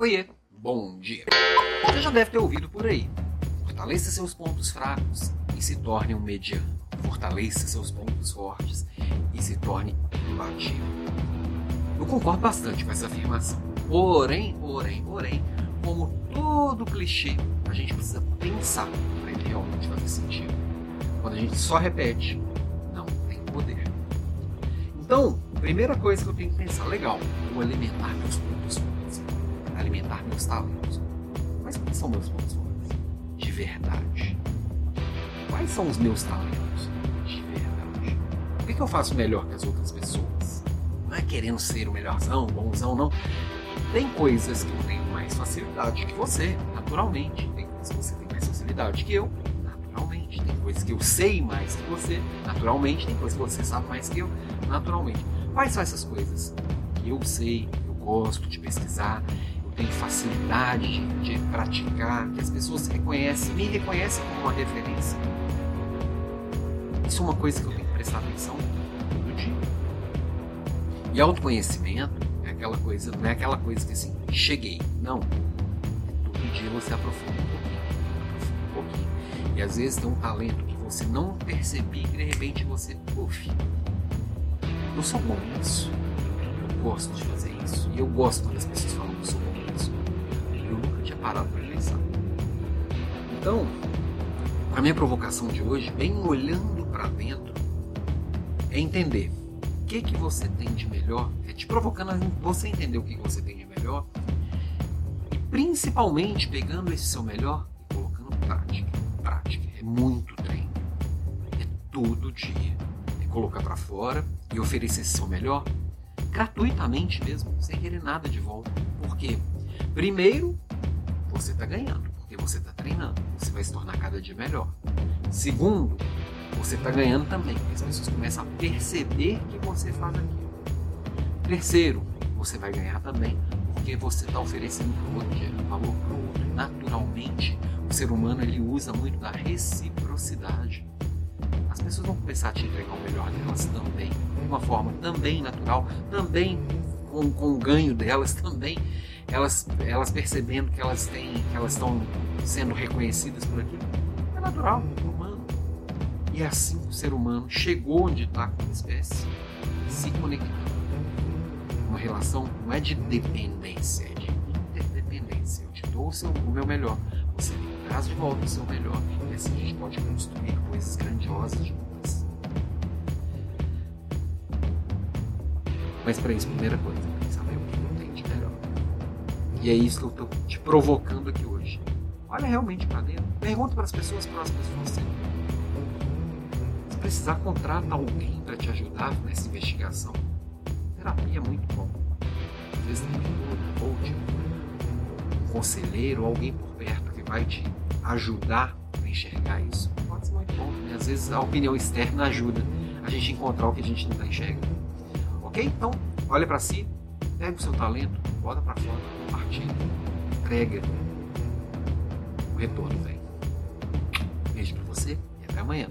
Oiê, bom dia. Você já deve ter ouvido por aí. Fortaleça seus pontos fracos e se torne um mediano. Fortaleça seus pontos fortes e se torne imbatível. Eu concordo bastante com essa afirmação. Porém, porém, porém, como todo clichê, a gente precisa pensar para ele realmente fazer sentido. Quando a gente só repete, não tem poder. Então, primeira coisa que eu tenho que pensar, legal, vou alimentar meus pontos meus talentos. Mas quais são meus pontos fortes? De verdade. Quais são os meus talentos? De verdade. O que, que eu faço melhor que as outras pessoas? Não é querendo ser o melhorzão, o bonzão, não. Tem coisas que eu tenho mais facilidade que você, naturalmente. Tem coisas que você tem mais facilidade que eu, naturalmente. Tem coisas que eu sei mais que você, naturalmente. Tem coisas que você sabe mais que eu, naturalmente. Quais são essas coisas que eu sei, eu gosto de pesquisar, tenho facilidade de, praticar, que as pessoas reconhecem, me reconhecem como uma referência? Isso é uma coisa que eu tenho que prestar atenção todo dia. E autoconhecimento é aquela coisa, não é aquela coisa que assim, cheguei. Não. Todo dia você aprofunda um pouquinho, aprofunda um pouquinho. E às vezes tem um talento que você não percebia e de repente você, uf, eu sou bom nisso. Eu gosto de fazer isso. E eu gosto quando as pessoas falam que eu sou parado para pensar. Então, a minha provocação de hoje, bem olhando para dentro, é entender o que que você tem de melhor, é te provocando a você entender o que, que você tem de melhor e principalmente pegando esse seu melhor e colocando prática. Prática é muito treino, é todo dia, é colocar para fora e oferecer esse seu melhor gratuitamente mesmo, sem querer nada de volta. Por quê? Primeiro, você está ganhando, porque você está treinando, você vai se tornar cada dia melhor. Segundo, você está ganhando também, porque as pessoas começam a perceber que você faz aquilo. Terceiro, você vai ganhar também, porque você está oferecendo para o outro gerando valor para o outro. Naturalmente, o ser humano ele usa muito da reciprocidade. As pessoas vão começar a te entregar o melhor delas também, de uma forma também natural, também com, com o ganho delas também, elas, elas percebendo que elas têm, que elas estão sendo reconhecidas por aquilo. É natural, é humano. E é assim que o ser humano chegou onde está como espécie, se conectando. Uma relação não é de dependência, é de interdependência. Eu te dou o, seu, o meu melhor, você me traz de volta o seu melhor, e assim a gente pode construir coisas grandiosas juntas. Mas para isso, primeira coisa, E é isso que eu estou te provocando aqui hoje. Olha realmente para dentro. Pergunta para as pessoas próximas de você. Se precisar, contrata alguém para te ajudar nessa investigação. Terapia é muito bom. Às vezes tem um coach, um conselheiro, alguém por perto que vai te ajudar a enxergar isso. Pode ser muito bom. Né? Às vezes a opinião externa ajuda a gente encontrar o que a gente não está enxergando. Ok? Então, olha para si, Pega o seu talento, bota para fora, compartilha, entrega. O retorno vem. Beijo para você e até amanhã.